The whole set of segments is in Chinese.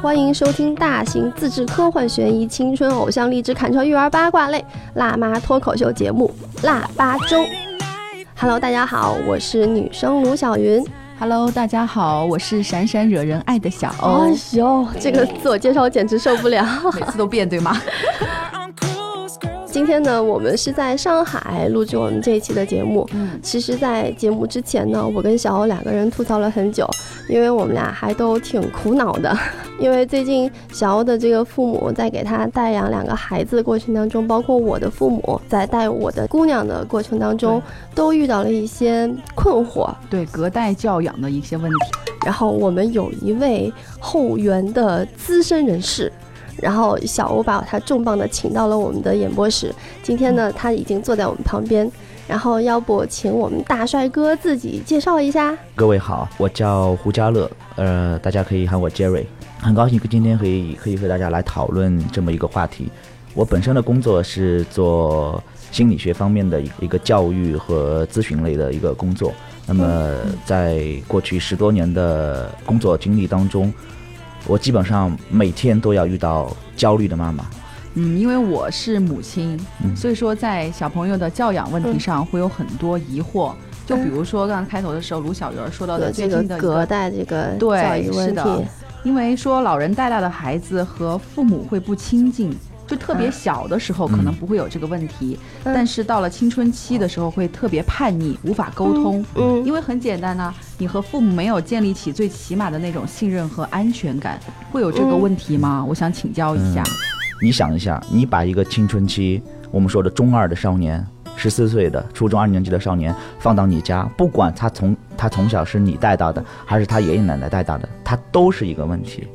欢迎收听大型自制科幻悬疑青春偶像励志砍车育儿八卦类辣妈脱口秀节目《腊八粥》。Hello，大家好，我是女生卢小云。Hello，大家好，我是闪闪惹人爱的小欧，哎呦，这个自我介绍我简直受不了。每次都变对吗？今天呢，我们是在上海录制我们这一期的节目。嗯其实，在节目之前呢，我跟小欧两个人吐槽了很久，因为我们俩还都挺苦恼的。因为最近小欧的这个父母在给他带养两个孩子的过程当中，包括我的父母在带我的姑娘的过程当中，都遇到了一些困惑。对隔代教养的一些问题，然后我们有一位后援的资深人士，然后小欧把他重磅的请到了我们的演播室。今天呢，他已经坐在我们旁边，然后要不请我们大帅哥自己介绍一下？各位好，我叫胡家乐，呃，大家可以喊我 Jerry，很高兴今天可以可以和大家来讨论这么一个话题。我本身的工作是做心理学方面的一一个教育和咨询类的一个工作。那么在过去十多年的工作经历当中，我基本上每天都要遇到焦虑的妈妈。嗯，因为我是母亲，嗯所以说在小朋友的教养问题上会有很多疑惑。就比如说刚刚开头的时候，卢小鱼儿说到的最近的，隔代这个对教育问是的题，因为说老人带大的孩子和父母会不亲近。就特别啊小的时候可能不会有这个问题，嗯。但是到了青春期的时候会特别叛逆，无法沟通。嗯因为很简单呢、你和父母没有建立起最起码的那种信任和安全感，会有这个问题吗？我想请教一下。你想一下，你把一个青春期，我们说的中二的少年，十四岁的初中二年级的少年放到你家，不管他从他从小是你带大的，还是他爷爷奶奶带大的，他都是一个问题，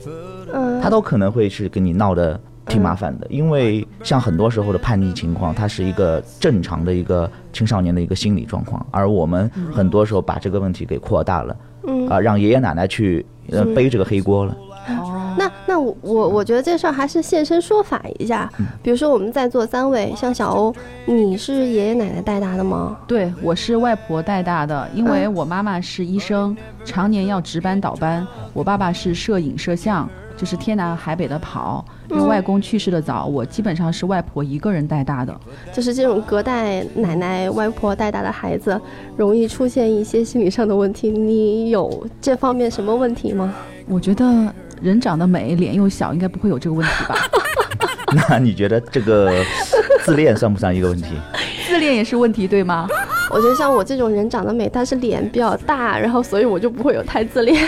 嗯，他都可能会是跟你闹得挺麻烦的，因为像很多时候的叛逆情况，它是一个正常的一个青少年的一个心理状况，而我们很多时候把这个问题给扩大了，嗯啊、让爷爷奶奶去呃背这个黑锅了。哦，那那我我我觉得这事儿还是现身说法一下。比如说我们在座三位，像小欧，你是爷爷奶奶带大的吗？对我是外婆带大的，因为嗯我妈妈是医生，常年要值班倒班；我爸爸是摄影摄像，就是天南海北的跑。因为嗯外公去世的早，我基本上是外婆一个人带大的。就是这种隔代奶奶、外婆带大的孩子，容易出现一些心理上的问题。你有这方面什么问题吗？我觉得人长得美，脸又小，应该不会有这个问题吧？那你觉得这个自恋算不算一个问题？自恋也是问题，对吗？我觉得像我这种人长得美，但是脸比较大，然后所以我就不会有太自恋。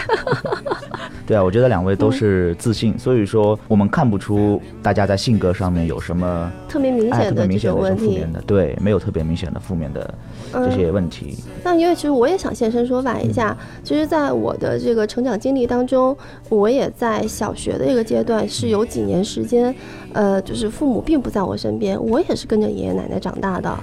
对啊，我觉得两位都是自信，所以说我们看不出大家在性格上面有什么特别明显的这别明显的种问题一种负面。的，对，没有特别明显的负面的这些问题。那因为其实我也想现身说法一下，其实，在我的这个成长经历当中，我也在小学的一个阶段是有几年时间，呃，就是父母并不在我身边，我也是跟着爷爷奶奶长大的。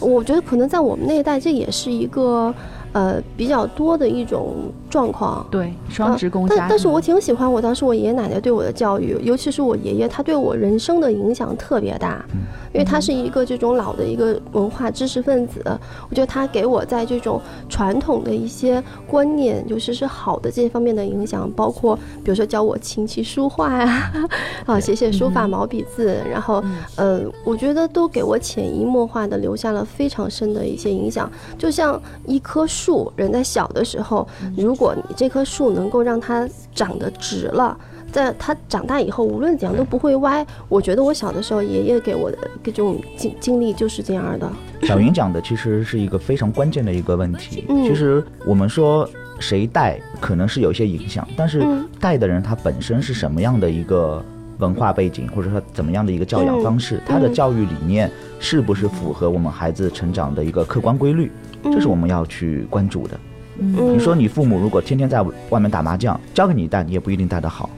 我觉得可能在我们那一代，这也是一个呃比较多的一种状况。对，双职工。但但是我挺喜欢我当时我爷爷奶奶对我的教育，尤其是我爷爷，他对我人生的影响特别大，因为他是一个这种老的一个文化知识分子，我觉得他给我在这种传统的一些观念，尤其是好的这方面的影响，包括比如说教我琴棋书画呀，啊写写书法毛笔字，然后呃，我觉得都给我潜移默化的留下了非常深的一些影响。就像一棵树，人在小的时候，如果你这棵树能够让它长得直了。在它长大以后，无论怎样都不会歪。我觉得我小的时候，爷爷给我的这种经经历就是这样的。小云讲的其实是一个非常关键的一个问题。嗯其实我们说谁带可能是有一些影响，但是嗯带的人他本身是什么样的一个文化背景，或者说怎么样的一个教养方式，他的教育理念是不是符合我们孩子成长的一个客观规律，这是我们要去关注的。嗯你说你父母如果天天在外面打麻将，教给你带，你也不一定带得好。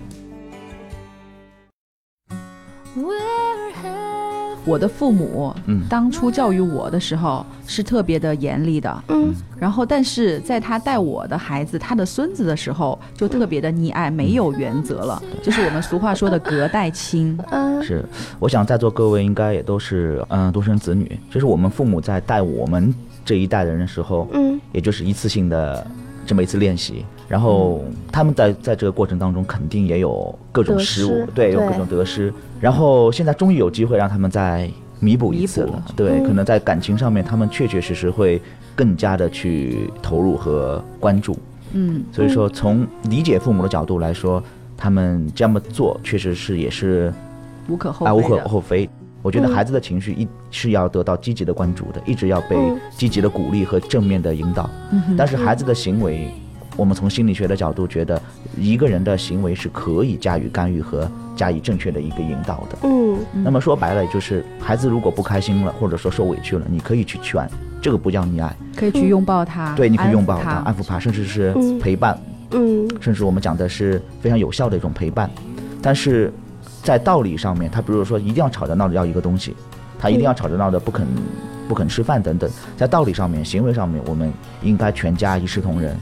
我的父母嗯。当初教育我的时候是特别的严厉的，嗯。然后但是在他带我的孩子，他的孙子的时候就特别的溺爱，没有原则了，就是我们俗话说的隔代亲。嗯。是，我想在座各位应该也都是嗯独生子女，就是我们父母在带我们这一代人的时候，嗯。也就是一次性的这么一次练习，然后他们在在这个过程当中肯定也有各种失误失，对，有各种得失，然后现在终于有机会让他们再弥补一次了，对，嗯。可能在感情上面他们确确实实会更加的去投入和关注，嗯，所以说从理解父母的角度来说，他们这么做确实是也是无可厚啊，无可。厚非。我觉得嗯。孩子的情绪一是要得到积极的关注的，一直要被嗯。积极的鼓励和正面的引导。嗯但是孩子的行为，我们从心理学的角度觉得，一个人的行为是可以加以干预和加以正确的一个引导的。嗯。那么说白了，就是孩子如果不开心了，或者说受委屈了，你可以去劝，这个不叫溺爱，可以去拥抱他，对，你可以拥抱他、他，安抚他，甚至是嗯。陪伴，嗯。甚至我们讲的是非常有效的一种陪伴。但是在道理上面，他比如说一定要吵着闹着要一个东西，他一定要吵着闹着不肯不肯吃饭等等，在道理上面、行为上面，我们应该全家一视同仁。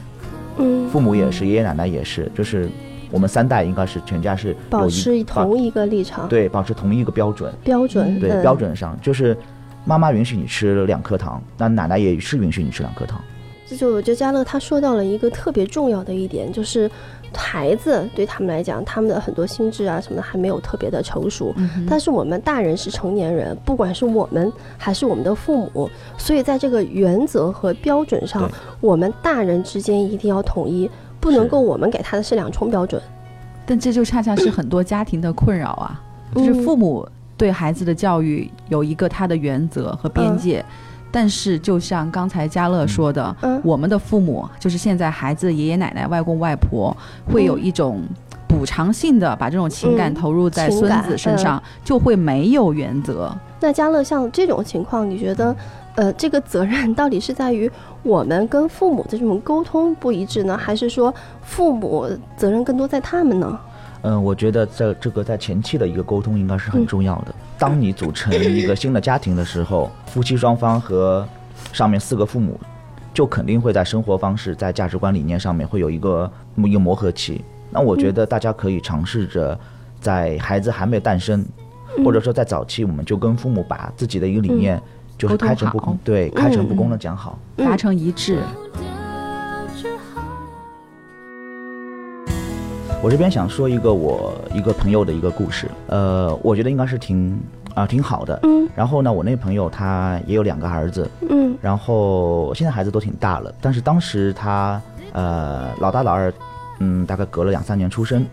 嗯，父母也是，爷爷奶奶也是，就是我们三代应该是全家是保持同一个立场，对保持同一个标准，标准，对、嗯标准上就是妈妈允许你吃两颗糖，那奶奶也是允许你吃两颗糖。这就我觉得嘉乐他说到了一个特别重要的一点，就是孩子对他们来讲，他们的很多心智啊什么的还没有特别的成熟，嗯但是我们大人是成年人，不管是我们还是我们的父母，所以在这个原则和标准上，我们大人之间一定要统一，不能够我们给他的是两重标准。但这就恰恰是很多家庭的困扰啊，就是嗯。父母对孩子的教育有一个他的原则和边界，但是就像刚才嘉乐说的，嗯我们的父母就是现在孩子爷爷奶奶、外公外婆会有一种。补偿性的把这种情感嗯投入在孙子身上，就会没有原则。那嘉乐像这种情况，你觉得，呃，这个责任到底是在于我们跟父母的这种沟通不一致呢，还是说父母责任更多在他们呢？嗯，我觉得在这个在前期的一个沟通应该是很重要的。当你组成一个新的家庭的时候，夫妻双方和上面四个父母，就肯定会在生活方式、在价值观理念上面会有一个一个磨合期。那我觉得大家可以尝试着，在孩子还没诞生，或者说在早期，我们就跟父母把自己的一个理念，就是开诚布好公，对，开诚布公的讲好。达成一致。我这边想说一个我一个朋友的一个故事，呃，我觉得应该是挺啊、挺好的。嗯然后呢，我那朋友他也有两个儿子，嗯然后现在孩子都挺大了，但是当时他呃老大老二，嗯，大概隔了两三年出生。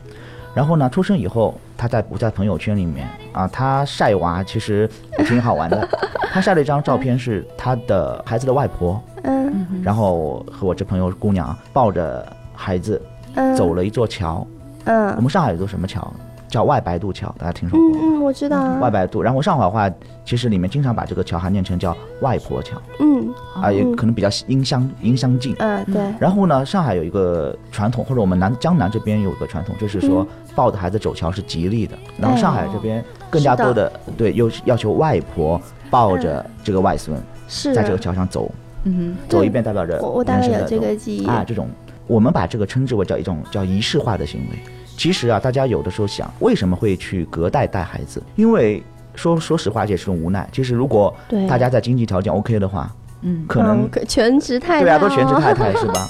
然后呢，出生以后，他在不在朋友圈里面啊，他晒娃其实也挺好玩的。他晒了一张照片，是他的孩子的外婆，嗯然后和我这朋友姑娘抱着孩子嗯，走了一座桥。我嗯们上海有座什么桥？叫外白渡桥，大家听说过吗？嗯嗯，我知道啊，外白渡。然后上海话其实里面经常把这个桥还念成叫外婆桥。嗯。啊，也可能比较音相音相近。嗯对，然后呢，上海有一个传统，或者我们南江南这边有一个传统，就是说抱着孩子走桥是吉利的。然后上海这边更加多的对，又是要求外婆抱着这个外孙是。在这个桥上走，嗯走一遍代表着我我大概有这人生的种个记忆，啊，这种我们把这个称之为叫一种叫仪式化的行为。其实啊，大家有的时候想，为什么会去隔代带孩子？因为说说实话，这也是种无奈。其实如果对大家在经济条件 OK 的话，嗯可能嗯全职太太对啊，都全职哦太太 是吧？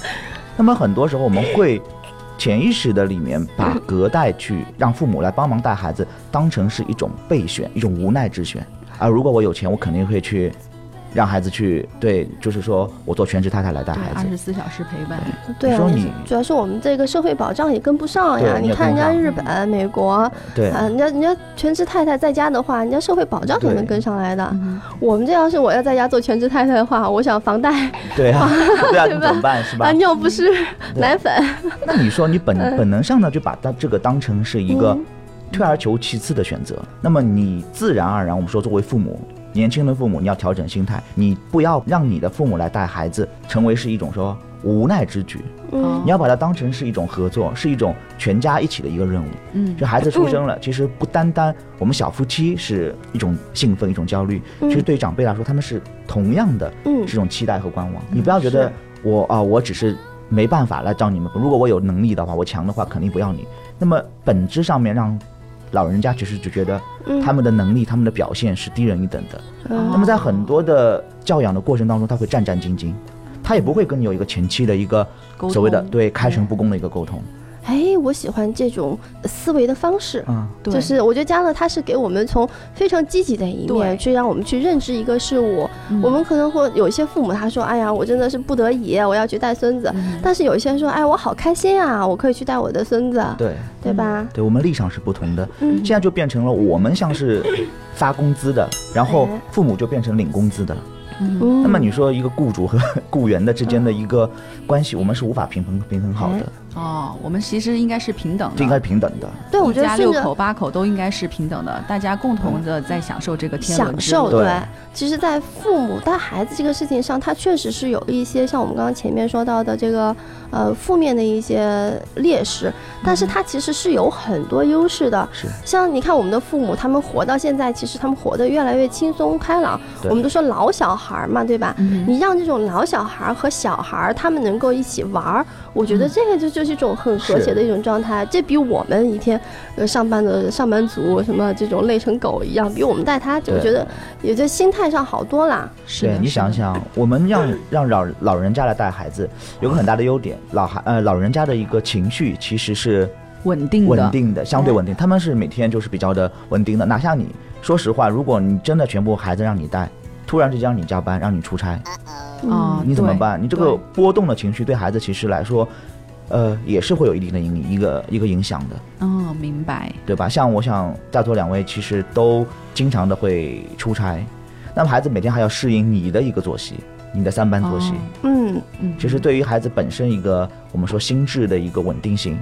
那么很多时候我们会潜意识的里面把隔代去让父母来帮忙带孩子当成是一种备选，一种无奈之选。啊，如果我有钱，我肯定会去让孩子去对，就是说我做全职太太来带，孩子。二十四小时陪伴。对啊主要是我们这个社会保障也跟不上呀。对你看人家日本、美国，对，啊，人家人家全职太太在家的话，人家社会保障也能跟上来的。嗯我们这要是我要在家做全职太太的话，我想房贷对啊，对吧你怎么办是吧啊，？尿不湿、奶粉，那你说你本本能上呢，就把它这个当成是一个嗯退而求其次的选择。那么你自然而然，我们说作为父母，年轻的父母，你要调整心态，你不要让你的父母来带孩子，成为是一种说无奈之举。嗯你要把它当成是一种合作，是一种全家一起的一个任务。嗯就孩子出生了，其实不单单我们小夫妻是一种兴奋、一种焦虑，嗯其实对长辈来说，他们是同样的嗯这种期待和观望。你不要觉得我啊、我只是没办法来找你们，如果我有能力的话，我强的话，肯定不要你。那么本质上面让老人家其实就觉得嗯他们的能力、他们的表现是低人一等的。嗯那么在很多的教养的过程当中，他会战战兢兢，他也不会跟你有一个前期的一个所谓的对开诚布公的一个沟通。哎，我喜欢这种思维的方式。嗯，对。就是我觉得嘉乐他是给我们从非常积极的一面去让我们去认知一个事物。嗯。我们可能会有一些父母他说，哎呀，我真的是不得已，我要去带孙子。嗯。但是有一些人说，哎，我好开心啊，我可以去带我的孙子，对。对吧？对，我们立场是不同的。嗯。现在就变成了我们像是发工资的，然后哎。父母就变成领工资的。嗯。那么你说一个雇主和 雇员的之间的一个关系，我们是无法平衡平衡好的，哦，我们其实应该是平等的，这应该平等的。对，我一觉得六口八口都应该是平等的，大家共同的在享受这个天伦享之乐。受，对其实，在父母带孩子这个事情上，他确实是有一些像我们刚刚前面说到的这个呃负面的一些劣势，但是他其实是有很多优势的。是像你看我们的父母，他们活到现在，其实他们活得越来越轻松开朗。我们都说老小孩儿嘛，对吧？嗯你让这种老小孩儿和小孩儿他们能够一起玩儿，我觉得这个就就是一种很和谐的一种状态。这比我们一天呃上班的上班族什么这种累成狗一样，比我们带他，就觉得也就心态上好多啦。是你想，想，我们让让老老人家来带孩子，有个很大的优点，老孩呃老人家的一个情绪其实是稳定的，稳定的，相对稳定，他们是每天就是比较的稳定的。哪像你，说实话，如果你真的全部孩子让你带，突然之间让你加班，让你出差，啊，对你怎么办？你这个波动的情绪对孩子其实来说，呃，也是会有一定的影一个一个影响的，哦，明白。对吧？像我想在座两位其实都经常的会出差，那么孩子每天还要适应你的一个作息，你的三班作息。哦嗯，嗯，其实对于孩子本身一个我们说心智的一个稳定性，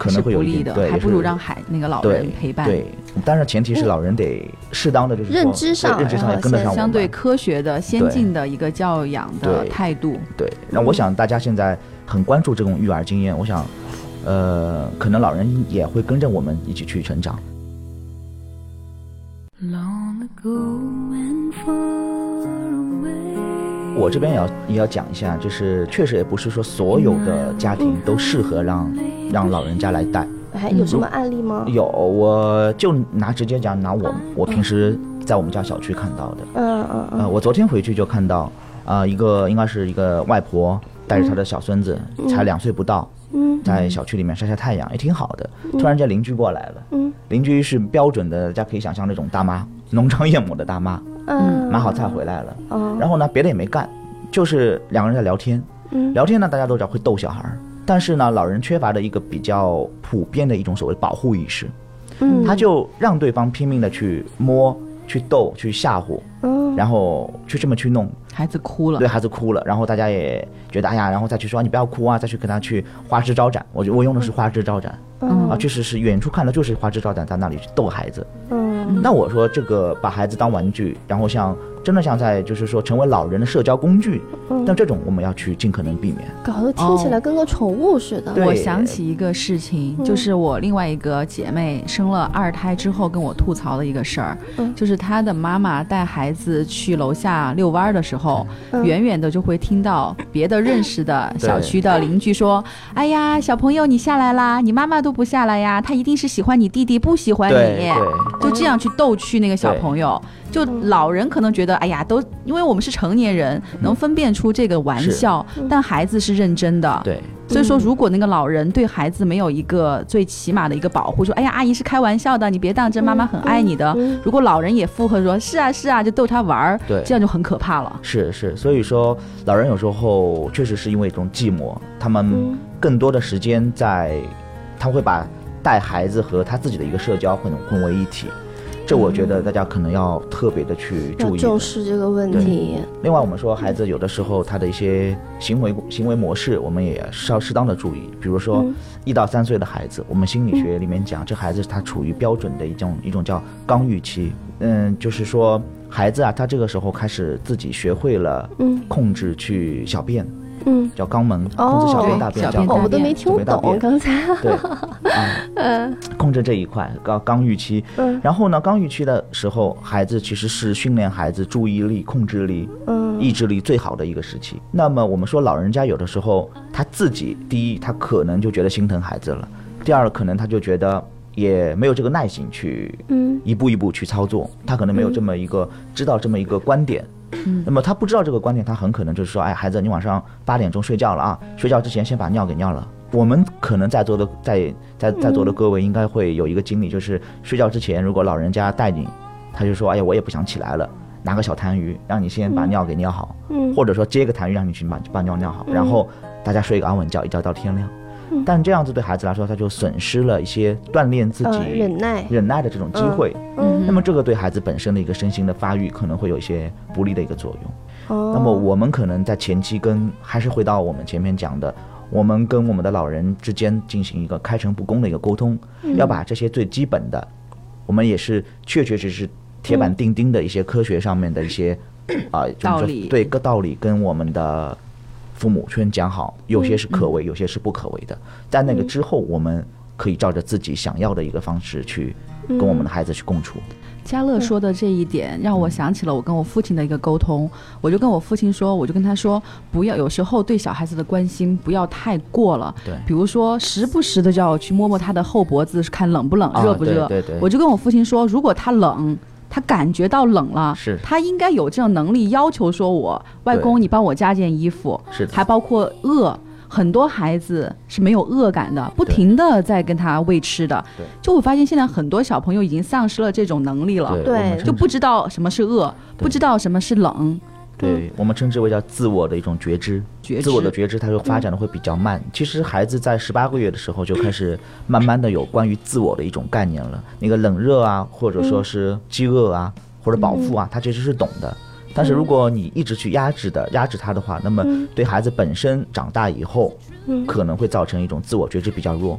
可能会有是不利的，一定对，还不如让孩那个老人陪伴。对，但是前提是老人得适当的就是认知上对认知上跟得上相对科学的、先进的一个教养的态度。对。那我想大家现在很关注这种育儿经验，我想，呃，可能老人也会跟着我们一起去成长。Long ago and far. 我这边也要也要讲一下，就是确实也不是说所有的家庭都适合让让老人家来带。哎，有什么案例吗？有，我就拿直接讲，拿我我平时在我们家小区看到的。嗯嗯呃，嗯我昨天回去就看到，啊、一个应该是一个外婆带着她的小孙子，才两岁不到，嗯。在小区里面晒晒太阳，也挺好的。突然间邻居过来了，嗯。邻居是标准的，大家可以想象那种大妈，浓妆艳抹的大妈，嗯，买好菜回来了，哦。然后呢别的也没干，就是两个人在聊天。嗯。聊天呢，大家都知道会逗小孩儿，但是呢，老人缺乏的一个比较普遍的一种所谓保护意识，嗯，他就让对方拼命的去摸、去逗、去吓唬，嗯然后去这么去弄，孩子哭了。对，孩子哭了，然后大家也觉得哎呀，然后再去说你不要哭啊，再去跟他去花枝招展。我觉得我用的是花枝招展、嗯。啊，确实是远处看的就是花枝招展，在那里去逗孩子。嗯那我说这个把孩子当玩具，然后像真的像在就是说成为老人的社交工具，嗯。但这种我们要去尽可能避免。搞得听起来跟个宠物似的。对。我想起一个事情，嗯。就是我另外一个姐妹生了二胎之后跟我吐槽的一个事儿，嗯。就是她的妈妈带孩子去楼下遛弯儿的时候，嗯。远远的就会听到别的认识的小区的邻居说：“哎呀，小朋友你下来啦，你妈妈都不下来呀，她一定是喜欢你弟弟，不喜欢你。”就这样去逗趣那个小朋友，就老人可能觉得，哎呀，都因为我们是成年人，能分辨出这个玩笑，但孩子是认真的。对，所以说，如果那个老人对孩子没有一个最起码的一个保护，说，哎呀，阿姨是开玩笑的，你别当真，妈妈很爱你的。嗯如果老人也附和说，是啊是啊，就逗他玩儿，对。这样就很可怕了。是是，所以说老人有时候确实是因为一种寂寞，他们嗯。更多的时间在，他会把带孩子和他自己的一个社交混混为一体，这我觉得大家可能要特别的去注意的。重视这个问题。另外，我们说孩子有的时候他的一些行为行为模式，我们也是要适当的注意。比如说嗯一到三岁的孩子，我们心理学里面讲，这孩子他处于标准的一种一种叫刚预期，嗯，就是说孩子啊，他这个时候开始自己学会了嗯控制去小便，嗯，叫肛门，哦控制小便大便小便大便我都没听懂刚才。对，嗯，控制这一块刚刚预期。嗯然后呢，刚预期的时候，孩子其实是训练孩子注意力、控制力、嗯意志力最好的一个时期。那么我们说，老人家有的时候他自己，第一，他可能就觉得心疼孩子了；第二，可能他就觉得也没有这个耐心去嗯一步一步去操作，他可能没有这么一个知道这么一个观点。那么他不知道这个观点，他很可能就是说，哎，孩子，你晚上八点钟睡觉了啊，睡觉之前先把尿给尿了。我们可能在座的在在在座的各位应该会有一个经历，就是睡觉之前，如果老人家带你，他就说，哎呀，我也不想起来了，拿个小痰盂让你先把尿给尿好，嗯。或者说接个痰盂让你去把把尿尿好，然后大家睡一个安稳觉，一觉到天亮。嗯但这样子对孩子来说，他就损失了一些锻炼自己呃，忍耐。忍耐的这种机会。嗯那么这个对孩子本身的一个身心的发育可能会有一些不利的一个作用。哦，那么我们可能在前期跟还是回到我们前面讲的，我们跟我们的老人之间进行一个开诚布公的一个沟通，嗯要把这些最基本的，我们也是确确实实铁板钉钉的一些科学上面的一些啊、就是说道理对个道理跟我们的父母先讲好，有些是可嗯为，有些是不可为的。在那个之后，我们可以照着自己想要的一个方式去跟我们的孩子去共处。嘉乐说的这一点让我想起了我跟我父亲的一个沟通，我就跟我父亲说，我就跟他说，不要有时候对小孩子的关心不要太过了，对比如说时不时的就要去摸摸他的后脖子，看冷不冷、啊热不热。对对对我就跟我父亲说，如果他冷。他感觉到冷了，是。他应该有这种能力，要求说我外公，你帮我加件衣服，是的。还包括饿，很多孩子是没有饿感的，不停的在跟他喂吃的。对。就我发现现在很多小朋友已经丧失了这种能力了，对，就不知道什么是饿，不知道什么是冷，对我们称之为叫自我的一种觉知。觉知自我的觉知，它就发展的会比较慢。其实孩子在十八个月的时候就开始慢慢的有关于自我的一种概念了。那个冷热啊，或者说是饥饿啊，或者饱腹啊，他其实是懂的。但是如果你一直去压制的压制他的话，那么对孩子本身长大以后，可能会造成一种自我觉知比较弱。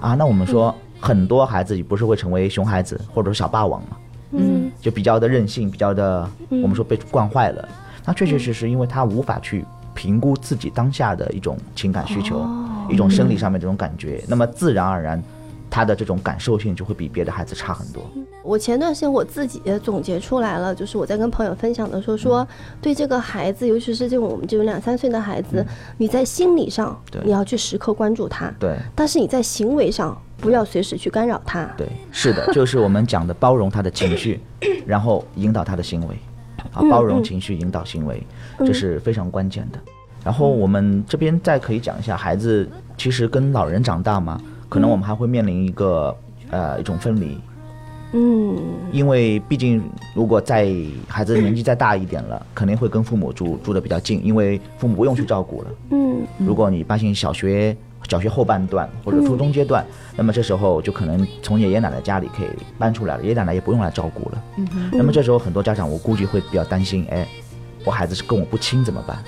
啊，那我们说很多孩子不是会成为熊孩子或者是小霸王嘛？嗯就比较的任性，比较的，我们说被惯坏了。那确确实实，因为他无法去评估自己当下的一种情感需求，一种生理上面这种感觉，那么自然而然，他的这种感受性就会比别的孩子差很多。我前段时间我自己也总结出来了，就是我在跟朋友分享的时候说，对这个孩子，尤其是这种我们这种两三岁的孩子，你在心理上你要去时刻关注他，对。但是你在行为上不要随时去干扰他。对，是的，就是我们讲的包容他的情绪，然后引导他的行为，啊，包容情绪，引导行为，这是非常关键的。然后我们这边再可以讲一下，孩子其实跟老人长大嘛，可能我们还会面临一个呃一种分离，嗯。因为毕竟如果在孩子年纪再大一点了，肯定会跟父母住住的比较近，因为父母不用去照顾了。嗯。如果你发现小学小学后半段或者初中阶段，那么这时候就可能从爷爷奶奶家里可以搬出来了，爷爷奶奶也不用来照顾了。嗯那么这时候很多家长我估计会比较担心，哎，我孩子是跟我不亲怎么办？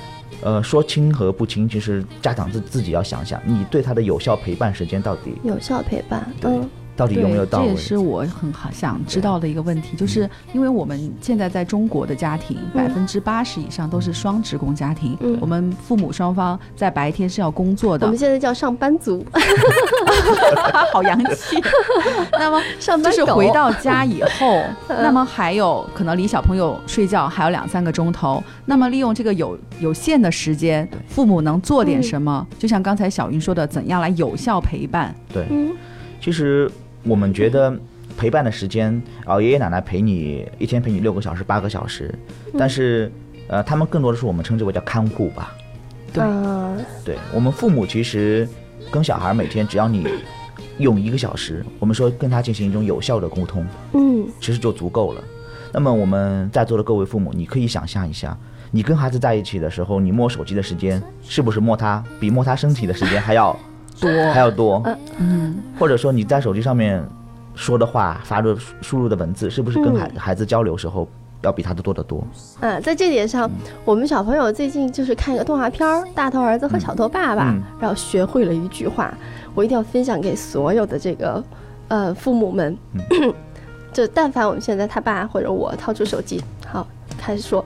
呃，说亲和不亲，其实家长自自己要想想，你对他的有效陪伴时间到底有效陪伴。对嗯到底有没有到位这也？是我很好想知道的一个问题，就是因为我们现在在中国的家庭，百分之八十以上都是双职工家庭，嗯。我们父母双方在白天是要工作的。我们，现在叫上班族，好洋气。那么上班就是回到家以后，那么还有可能离小朋友睡觉还有两三个钟头，那么利用这个有有限的时间，父母能做点什么？就像刚才小云说的，怎样来有效陪伴？对，嗯。其实我们觉得陪伴的时间，啊，爷爷奶奶陪你一天陪你六个小时、八个小时，但是呃，他们更多的是我们称之为叫看护吧。对啊对我们父母其实跟小孩每天只要你用一个小时，我们说跟他进行一种有效的沟通，嗯其实就足够了。那么我们在座的各位父母，你可以想象一下，你跟孩子在一起的时候，你摸手机的时间是不是摸他比摸他身体的时间还要多。还要多？嗯，或者说你在手机上面说的话、发的输入的文字，是不是跟孩嗯。孩子交流时候要比他的多得多？嗯，在这点上，我们小朋友最近就是看一个动画片儿《大头儿子和小头爸爸》嗯。然后学会了一句话，我一定要分享给所有的这个呃父母们。就但凡我们现在他爸或者我掏出手机，好开始说，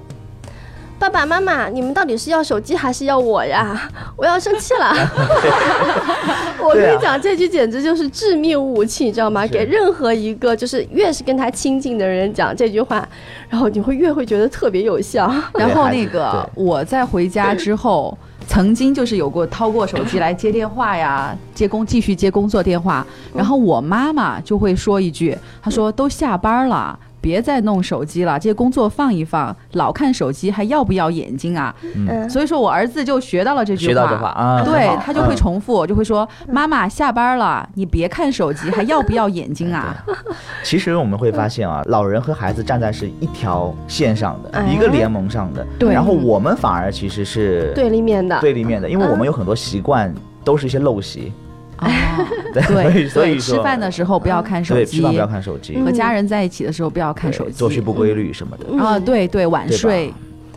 爸爸妈妈，你们到底是要手机还是要我呀？我要生气了。我跟你讲，这句简直就是致命武器，你知道吗？给任何一个就是越是跟他亲近的人讲这句话，然后你会越会觉得特别有效。然后那个我在回家之后，曾经就是有过掏过手机来接电话呀，接工继续接工作电话，然后我妈妈就会说一句，她说都下班了。别再弄手机了，这些工作放一放，老看手机还要不要眼睛啊？嗯，所以说我儿子就学到了这句话，学到这话啊对他就会嗯重复，就会说妈妈下班了，你别看手机，还要不要眼睛啊？其实我们会发现啊，老人和孩子站在是一条线上的，哎一个联盟上的。对然后我们反而其实是对立面的。对立面的，因为我们有很多习惯都是一些陋习。哦，对，所以吃饭的时候不要看手对机，吃饭不要看手机，嗯。和家人在一起的时候不要看手机，作息不规律什么的。啊，对对，晚睡，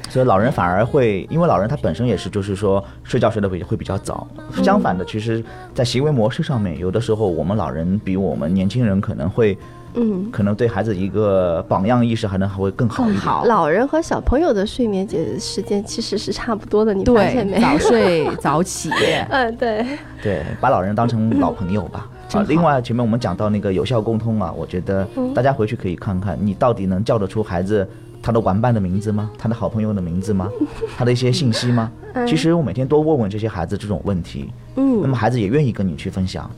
所以老人反而会，因为老人他本身也是，就是说睡觉睡得会会比较早。相反的，其实，在行为模式上面，有的时候我们老人比我们年轻人可能会，嗯，可能对孩子一个榜样意识还能还会更好一点。好。老人和小朋友的睡眠节时间其实是差不多的，你发现对，没？早睡早起，嗯，对，对，把老人当成老朋友吧。好，啊另外前面我们讲到那个有效沟通啊，我觉得大家回去可以看看，你到底能叫得出孩子他的玩伴的名字吗？他的好朋友的名字吗？他的一些信息吗？其实我每天多问问这些孩子这种问题，嗯那嗯么孩子也愿意跟你去分享。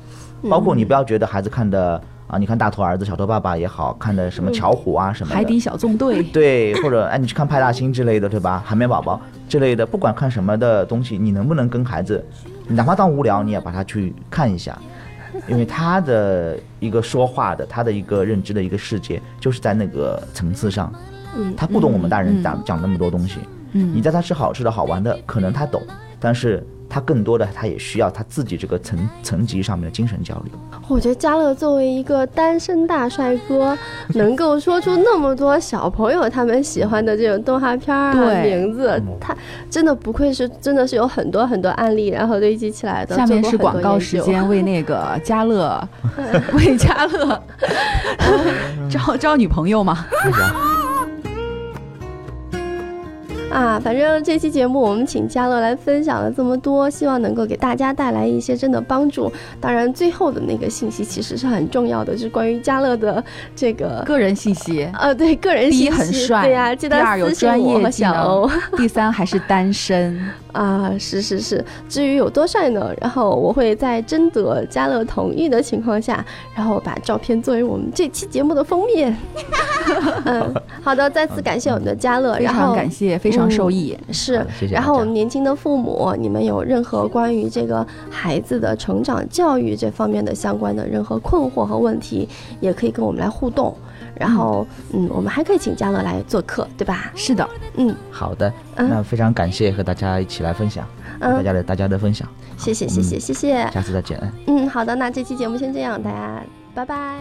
包括你不要觉得孩子看的啊，你看大头儿子、小头爸爸也好看的什么巧虎啊什么的，海底小纵队，对，或者哎，你去看派大星之类的，对吧？海绵宝宝之类的，不管看什么的东西，你能不能跟孩子，哪怕当无聊，你也把他去看一下，因为他的一个说话的，他的一个认知的一个世界，就是在那个层次上，嗯。他不懂我们大人嗯讲讲那么多东西，嗯。你带他吃好吃的好玩的，可能他懂，但是他更多的他也需要他自己这个层层级上面的精神交流。我觉得嘉乐作为一个单身大帅哥，能够说出那么多小朋友他们喜欢的这种动画片儿啊名字，他真的不愧是真的是有很多很多案例，然后堆积起来的。下面是广告。时间，为那个嘉乐，为嘉乐 招招女朋友吗？啊，反正这期节目我们请嘉乐来分享了这么多，希望能够给大家带来一些真的帮助。当然，最后的那个信息其实是很重要的，就是关于嘉乐的这个。个人信息，呃，对个人信息第一很帅，对呀、记得第二有私信专我和业技小欧能，第三还是单身。啊，是是是。至于有多帅呢？然后我会在征得嘉乐同意的情况下，然后把照片作为我们这期节目的封面。嗯，好的，再次感谢我们的嘉乐，非然后常感谢，非常受益。是谢谢然后我们年轻的父母，你们有任何关于这个孩子的成长教育这方面的相关的任何困惑和问题，也可以跟我们来互动。然后，嗯，我们还可以请嘉乐来做客，对吧？是的，嗯好的，嗯那非常感谢和大家一起来分享，大嗯，家的大家的分享，谢谢谢谢谢谢。下次再见。嗯，好的，那这期节目先这样，大家拜拜。